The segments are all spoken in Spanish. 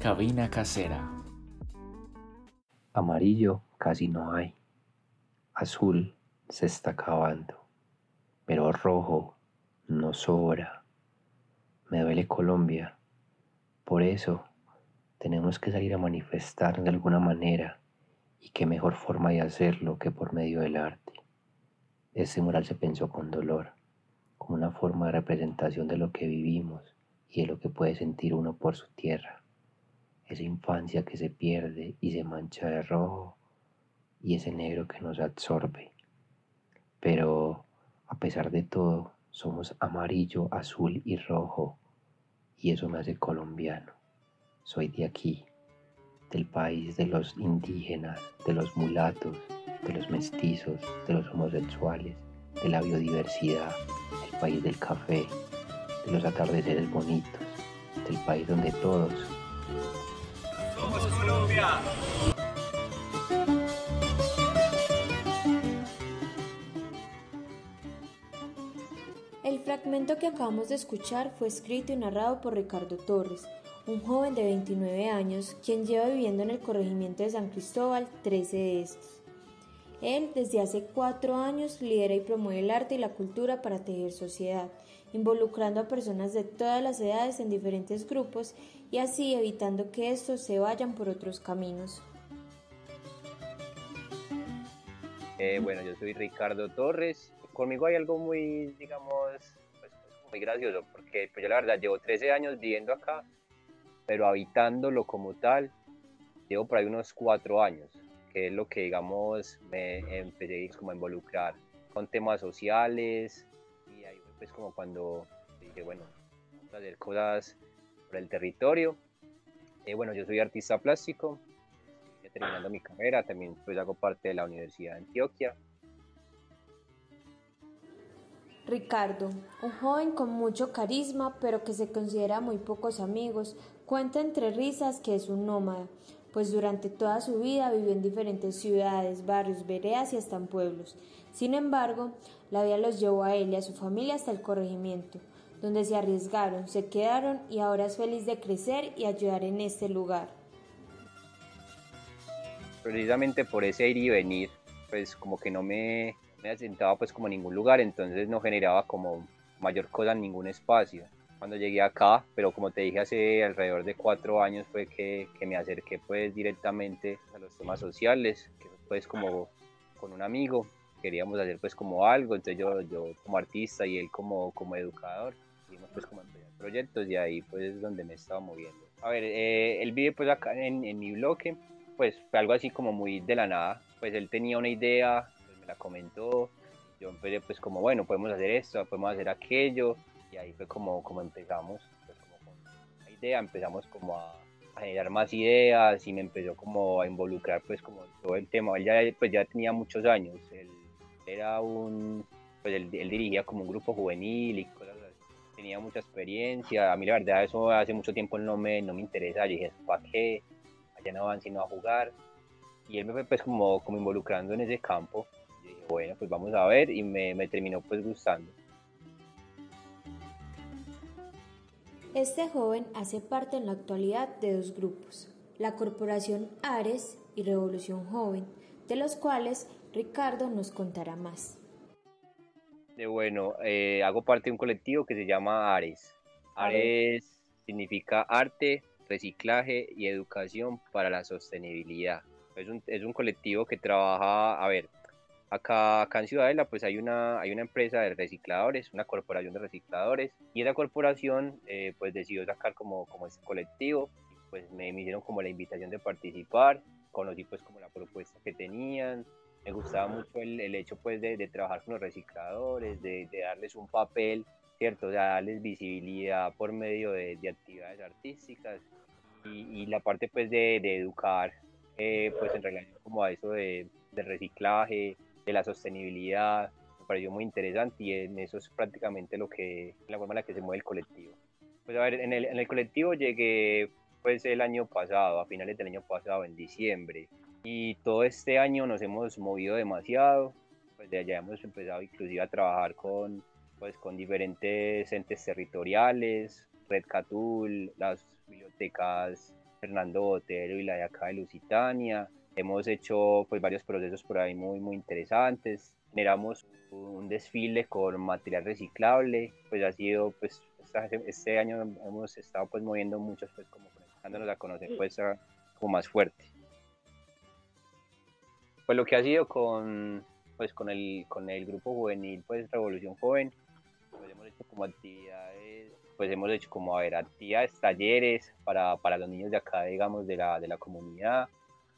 Cabina casera. Amarillo casi no hay. Azul se está acabando. Pero rojo no sobra. Me duele Colombia. Por eso tenemos que salir a manifestar de alguna manera. Y qué mejor forma de hacerlo que por medio del arte. Este mural se pensó con dolor, como una forma de representación de lo que vivimos y de lo que puede sentir uno por su tierra esa infancia que se pierde y se mancha de rojo y ese negro que nos absorbe. Pero a pesar de todo, somos amarillo, azul y rojo y eso me hace colombiano. Soy de aquí, del país de los indígenas, de los mulatos, de los mestizos, de los homosexuales, de la biodiversidad, del país del café, de los atardeceres bonitos, del país donde todos El fragmento que acabamos de escuchar fue escrito y narrado por Ricardo Torres, un joven de 29 años quien lleva viviendo en el corregimiento de San Cristóbal 13 de estos. Él desde hace cuatro años lidera y promueve el arte y la cultura para tejer sociedad, involucrando a personas de todas las edades en diferentes grupos y así evitando que estos se vayan por otros caminos. Eh, bueno, yo soy Ricardo Torres. Conmigo hay algo muy, digamos, pues, pues, muy gracioso, porque pues, yo la verdad llevo 13 años viviendo acá, pero habitándolo como tal, llevo por ahí unos 4 años que es lo que, digamos, me empecé como a involucrar con temas sociales y ahí pues como cuando dije, bueno, vamos a hacer cosas por el territorio. Eh, bueno, yo soy artista plástico, terminando mi carrera, también pues hago parte de la Universidad de Antioquia. Ricardo, un joven con mucho carisma, pero que se considera muy pocos amigos, cuenta entre risas que es un nómada, pues durante toda su vida vivió en diferentes ciudades, barrios, veredas y hasta en pueblos. Sin embargo, la vida los llevó a él y a su familia hasta el corregimiento, donde se arriesgaron, se quedaron y ahora es feliz de crecer y ayudar en este lugar. Precisamente por ese ir y venir, pues como que no me, me asentaba pues como en ningún lugar, entonces no generaba como mayor cosa en ningún espacio cuando llegué acá, pero como te dije hace alrededor de cuatro años fue que, que me acerqué pues directamente a los temas sociales, que pues como con un amigo queríamos hacer pues como algo, entonces yo, yo como artista y él como, como educador, pues como proyectos y ahí pues es donde me estaba moviendo. A ver, eh, él vive pues acá en, en, mi bloque, pues fue algo así como muy de la nada, pues él tenía una idea, pues me la comentó, yo empecé pues como bueno, podemos hacer esto, podemos hacer aquello, y ahí fue como, como empezamos, pues como con la idea, empezamos como a, generar más ideas y me empezó como a involucrar pues como todo el tema, él ya, pues ya tenía muchos años, él era un, pues él, dirigía como un grupo juvenil y cosas tenía mucha experiencia, a mí la verdad eso hace mucho tiempo no me, no me interesa, yo dije, ¿para qué? Allá no van sino a jugar, y él me fue pues como, como involucrando en ese campo, dije, bueno, pues vamos a ver, y me, me terminó pues gustando. Este joven hace parte en la actualidad de dos grupos, la Corporación Ares y Revolución Joven, de los cuales Ricardo nos contará más. De bueno, eh, hago parte de un colectivo que se llama Ares. Ares significa arte, reciclaje y educación para la sostenibilidad. Es un, es un colectivo que trabaja, a ver, Acá, acá en Ciudadela pues hay una, hay una empresa de recicladores, una corporación de recicladores y esa corporación eh, pues decidió sacar como, como este colectivo pues me, me, hicieron como la invitación de participar, conocí pues como la propuesta que tenían, me gustaba mucho el, el hecho pues de, de, trabajar con los recicladores, de, de, darles un papel, ¿cierto? O sea, darles visibilidad por medio de, de actividades artísticas y, y, la parte pues de, educar eh, pues en relación como a eso de, reciclaje, de la sostenibilidad, me pareció muy interesante y en eso es prácticamente lo que, la forma en la que se mueve el colectivo. Pues a ver, en el, en el colectivo llegué pues el año pasado, a finales del año pasado, en diciembre, y todo este año nos hemos movido demasiado, pues de allá hemos empezado inclusive a trabajar con, pues, con diferentes entes territoriales, Red Catul, las bibliotecas Fernando Botero y la de acá de Lusitania. Hemos hecho pues varios procesos por ahí muy muy interesantes. Generamos un desfile con material reciclable, pues ha sido pues este año hemos estado pues moviendo muchos pues como conectándonos a conocer pues como más fuerte. Pues lo que ha sido con pues con el con el grupo juvenil pues Revolución Joven, pues hemos hecho como actividades pues hemos hecho como a ver actividades, talleres para, para los niños de acá digamos de la, de la comunidad.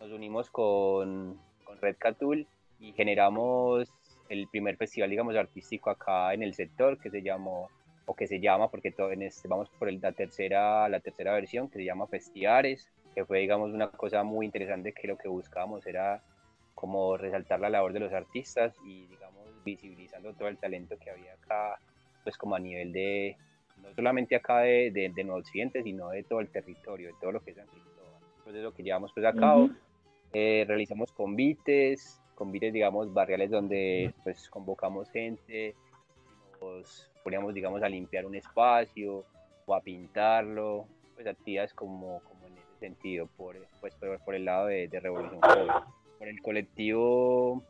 Nos unimos con, con Red Catul y generamos el primer festival, digamos, artístico acá en el sector que se llamó, o que se llama, porque todo en este, vamos por el, la, tercera, la tercera versión, que se llama Festiares, que fue, digamos, una cosa muy interesante que lo que buscábamos era como resaltar la labor de los artistas y, digamos, visibilizando todo el talento que había acá, pues como a nivel de, no solamente acá de, de, de Nuevo Occidente, sino de todo el territorio, de todo lo que es San Cristóbal. Pues es lo que llevamos pues a cabo. eh, realizamos convites, convites, digamos, barriales donde pues convocamos gente, nos poníamos, digamos, a limpiar un espacio o a pintarlo, pues actividades como, como en ese sentido, por, pues, por, por el lado de, de, Revolución Joven. Por el colectivo,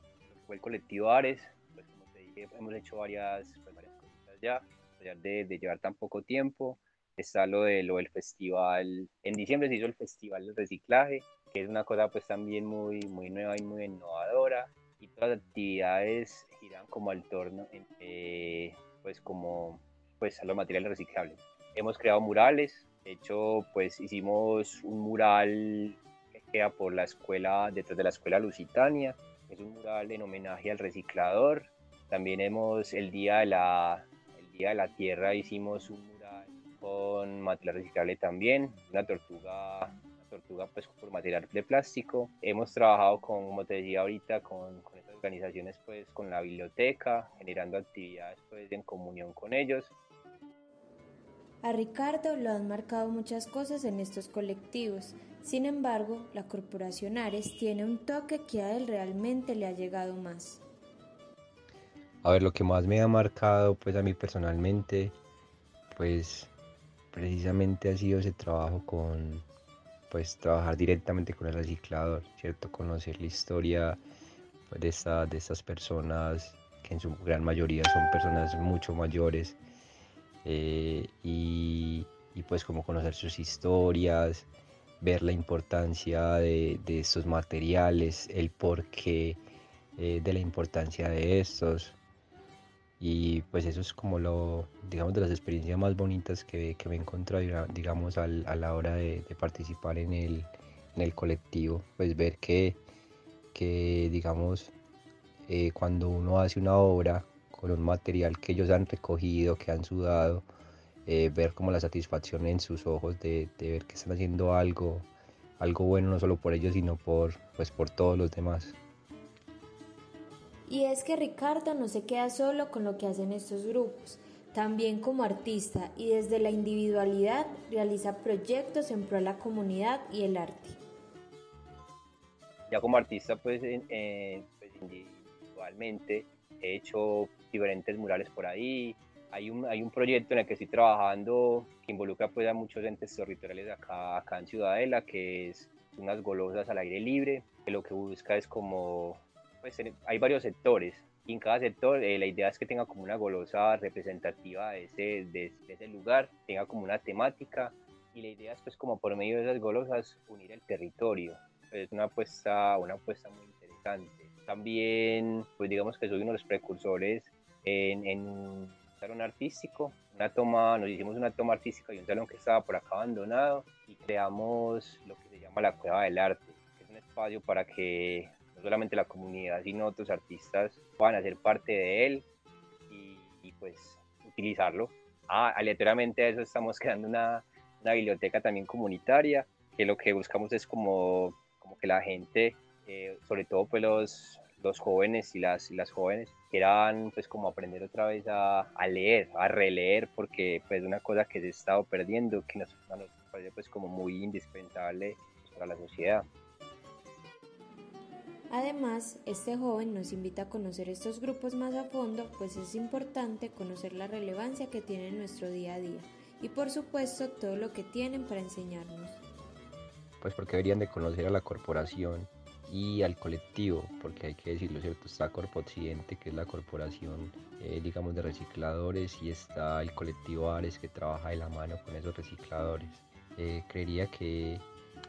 fue el colectivo Ares, pues como te dije, hemos hecho varias, pues, varias cositas ya, de, de llevar tan poco tiempo. Está lo, de, lo del festival, en diciembre se hizo el festival del reciclaje, que es una cosa pues también muy, muy nueva y muy innovadora y todas las actividades giran como al torno eh, pues como pues a los materiales reciclables. Hemos creado murales, de hecho pues hicimos un mural queda por la escuela, detrás de la escuela Lusitania, es un mural en homenaje al reciclador. También hemos el día de la, el día de la tierra hicimos un mural con material reciclable también, una tortuga tortuga pues por material de plástico. Hemos trabajado con, como te decía ahorita, con, con estas organizaciones pues con la biblioteca, generando actividades pues en comunión con ellos. A Ricardo lo han marcado muchas cosas en estos colectivos. Sin embargo, la Corporación Ares tiene un toque que a él realmente le ha llegado más. A ver, lo que más me ha marcado pues a mí personalmente, pues precisamente ha sido ese trabajo con, pues trabajar directamente con el reciclador, ¿cierto? Conocer la historia pues, de, esta, de estas personas, que en su gran mayoría son personas mucho mayores, eh, y, y, pues como conocer sus historias, ver la importancia de, de estos materiales, el porqué eh, de la importancia de estos. Y pues eso es como lo, digamos, de las experiencias más bonitas que, que me he encontrado, digamos, al, a la hora de, participar en el, en el, colectivo. Pues ver que, que digamos, eh, cuando uno hace una obra con un material que ellos han recogido, que han sudado, eh, ver como la satisfacción en sus ojos de, de, ver que están haciendo algo, algo bueno, no solo por ellos, sino por, pues, por todos los demás. Y es que Ricardo no se queda solo con lo que hacen estos grupos. También como artista y desde la individualidad realiza proyectos en pro de la comunidad y el arte. Ya como artista, pues, eh, pues individualmente he hecho diferentes murales por ahí. Hay un, hay un proyecto en el que estoy trabajando que involucra pues, a muchos entes territoriales acá, acá en Ciudadela, que es unas golosas al aire libre, que lo que busca es como pues hay varios sectores y en cada sector eh, la idea es que tenga como una golosa representativa de ese, de, de, ese lugar, tenga como una temática y la idea es pues como por medio de esas golosas unir el territorio. Es una apuesta, una apuesta muy interesante. También pues digamos que soy uno de los precursores en, en salón artístico, una toma, nos hicimos una toma artística y un salón que estaba por acá abandonado y creamos lo que se llama la Cueva del Arte, que es un espacio para que no solamente la comunidad, sino otros artistas puedan hacer parte de él y, y pues utilizarlo. Ah, aleatoriamente a eso estamos creando una, una, biblioteca también comunitaria, que lo que buscamos es como, como que la gente, eh, sobre todo pues los, los jóvenes y las, y las jóvenes, quieran pues como aprender otra vez a, a, leer, a releer, porque pues una cosa que se ha estado perdiendo, que nos, nos parece pues como muy indispensable para la sociedad. Además, este joven nos invita a conocer estos grupos más a fondo, pues es importante conocer la relevancia que tienen en nuestro día a día y por supuesto todo lo que tienen para enseñarnos. pues porque deberían de conocer a la corporación y al colectivo, porque hay que decirlo cierto, está Corpo Occidente, que es la corporación, eh, digamos, de recicladores, y está el colectivo Ares, que trabaja de la mano con esos recicladores. Eh, creería que,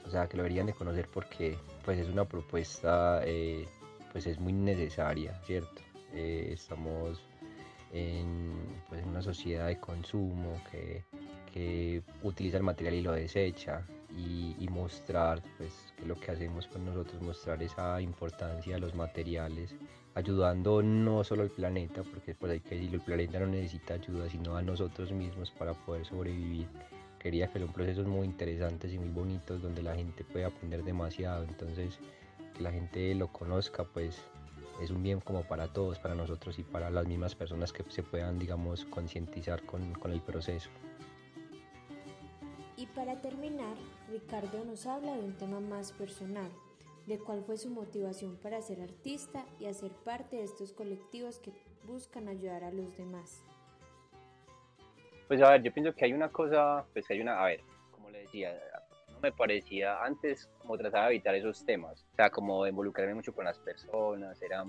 o sea, que lo deberían de conocer porque, pues, es una propuesta, eh, pues, es muy necesaria, ¿cierto? estamos en, pues, en una sociedad de consumo que, que utiliza el material y lo desecha, y, mostrar pues que lo que hacemos con nosotros mostrar esa importancia de los materiales ayudando no solo al planeta porque pues hay que decirlo el planeta no necesita ayuda sino a nosotros mismos para poder sobrevivir quería que son procesos muy interesantes y muy bonitos donde la gente puede aprender demasiado entonces que la gente lo conozca pues es un bien como para todos, para nosotros y para las mismas personas que se puedan, digamos, concientizar con, con el proceso. Para terminar, Ricardo nos habla de un tema más personal, de cuál fue su motivación para ser artista y hacer parte de estos colectivos que buscan ayudar a los demás. Pues a ver, yo pienso que hay una cosa, pues que hay una, a ver, como le decía, no me parecía antes como trataba de evitar esos temas, o sea, como involucrarme mucho con las personas, era,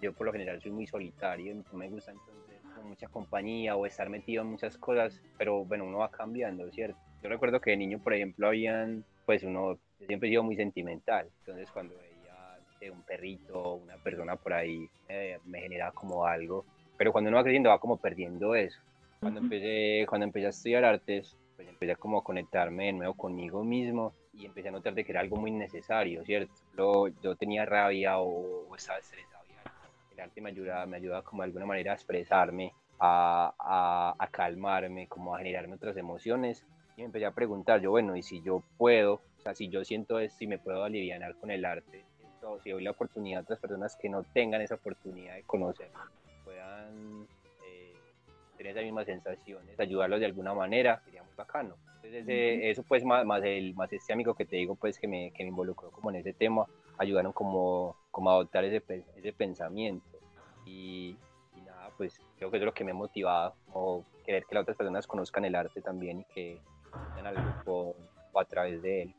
yo por lo general soy muy solitario, no me gusta entonces mucha compañía o estar metido en muchas cosas, pero bueno, uno va cambiando, ¿cierto? Yo recuerdo que de niño, por ejemplo, habían, pues uno siempre he sido muy sentimental, entonces cuando veía un perrito, una persona por ahí, eh, me generaba como algo, pero cuando uno va creciendo va como perdiendo eso. Cuando, empecé, cuando empecé a estudiar artes, pues empecé como a conectarme de nuevo conmigo mismo y empecé a notar de que era algo muy necesario, ¿cierto? Yo, yo tenía rabia o, estaba estresado el arte me ayuda, me ayuda como de alguna manera a expresarme, a, a, a calmarme, como a generarme otras emociones y me empecé a preguntar, yo, bueno, y si yo puedo, o sea, si yo siento esto y me puedo aliviar con el arte, o si doy la oportunidad a otras personas que no tengan esa oportunidad de conocer, puedan eh, tener esas mismas sensaciones, ayudarlos de alguna manera, sería muy bacano. Entonces, eso pues más, más, el, más este amigo que te digo, pues que me, que me involucró como en ese tema, ayudaron como, como a adoptar ese, ese pensamiento. Y, y, nada, pues creo que eso es lo que me ha motivado, como querer que las otras personas conozcan el arte también y que al grupo o a través de él.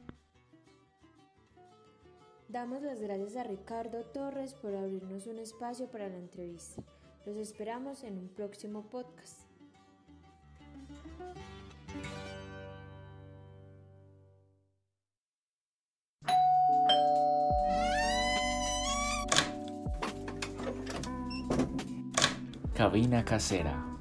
Damos las gracias a Ricardo Torres por abrirnos un espacio para la entrevista. Los esperamos en un próximo podcast. Cabina Casera